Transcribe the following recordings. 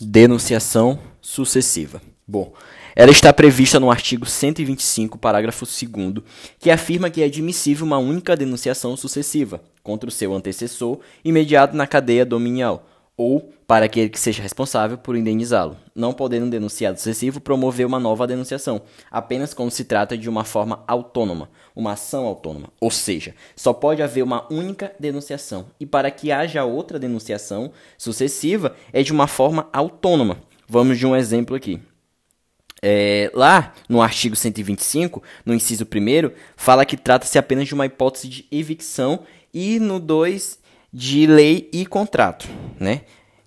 Denunciação sucessiva. Bom, ela está prevista no artigo 125, parágrafo 2, que afirma que é admissível uma única denunciação sucessiva contra o seu antecessor imediato na cadeia dominial, ou para aquele que seja responsável por indenizá-lo, não podendo um denunciado sucessivo promover uma nova denunciação, apenas quando se trata de uma forma autônoma, uma ação autônoma. Ou seja, só pode haver uma única denunciação, e para que haja outra denunciação sucessiva é de uma forma autônoma. Vamos de um exemplo aqui. É, lá no artigo 125, no inciso 1, fala que trata-se apenas de uma hipótese de evicção, e no 2 de lei e contrato, né?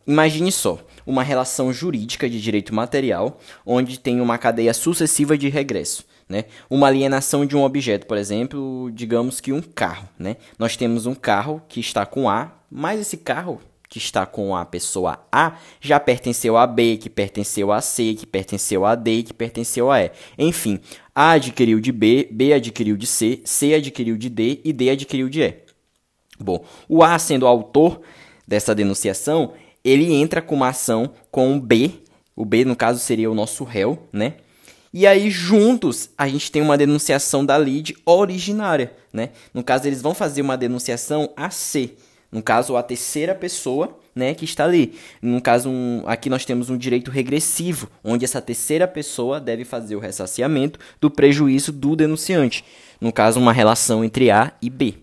Imagine só, uma relação jurídica de direito material, onde tem uma cadeia sucessiva de regresso. Né? Uma alienação de um objeto, por exemplo, digamos que um carro. Né? Nós temos um carro que está com A, mas esse carro que está com a pessoa A já pertenceu a B, que pertenceu a C, que pertenceu a D, que pertenceu a E. Enfim, A adquiriu de B, B adquiriu de C, C adquiriu de D e D adquiriu de E. Bom, o A sendo o autor dessa denunciação, ele entra com uma ação com o B, o B no caso seria o nosso réu, né? E aí juntos a gente tem uma denunciação da lead originária, né? No caso eles vão fazer uma denunciação a C, no caso a terceira pessoa, né, que está ali. No caso um, aqui nós temos um direito regressivo, onde essa terceira pessoa deve fazer o ressarciamento do prejuízo do denunciante. No caso uma relação entre A e B.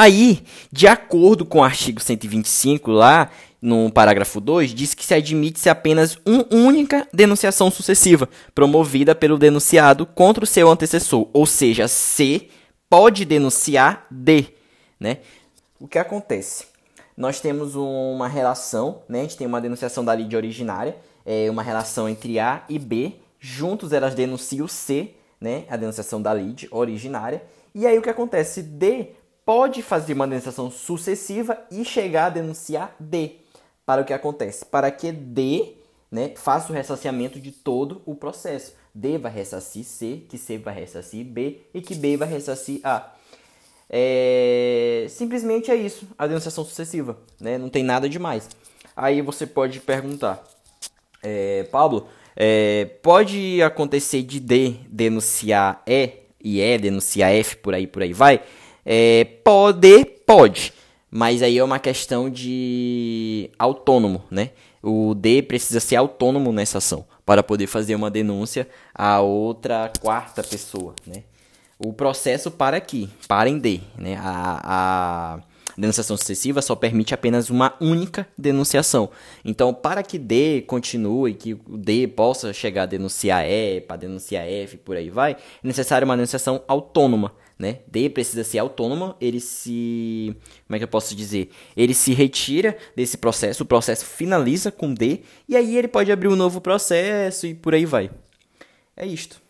Aí, de acordo com o artigo 125, lá no parágrafo 2, diz que se admite-se apenas uma única denunciação sucessiva, promovida pelo denunciado contra o seu antecessor. Ou seja, C pode denunciar D. Né? O que acontece? Nós temos uma relação, né? a gente tem uma denunciação da lide originária, é uma relação entre A e B, juntos elas denunciam C, né? a denunciação da lide originária, e aí o que acontece? D pode fazer uma denunciação sucessiva e chegar a denunciar D. Para o que acontece? Para que D né, faça o ressarciamento de todo o processo. D vai ressarcir C, que C vai ressarcir B e que B vai ressarcir A. É... Simplesmente é isso, a denunciação sucessiva. Né? Não tem nada demais. Aí você pode perguntar, é, Pablo, é, pode acontecer de D denunciar E e E denunciar F, por aí, por aí vai? É, pode, pode. Mas aí é uma questão de autônomo, né? O D precisa ser autônomo nessa ação para poder fazer uma denúncia a outra quarta pessoa, né? O processo para aqui, para em D, né? A, a denunciação sucessiva só permite apenas uma única denunciação. Então, para que D continue, que o D possa chegar a denunciar E, para denunciar F, por aí vai, é necessário uma denunciação autônoma né? D precisa ser autônomo, ele se. Como é que eu posso dizer? Ele se retira desse processo, o processo finaliza com D, e aí ele pode abrir um novo processo e por aí vai. É isto.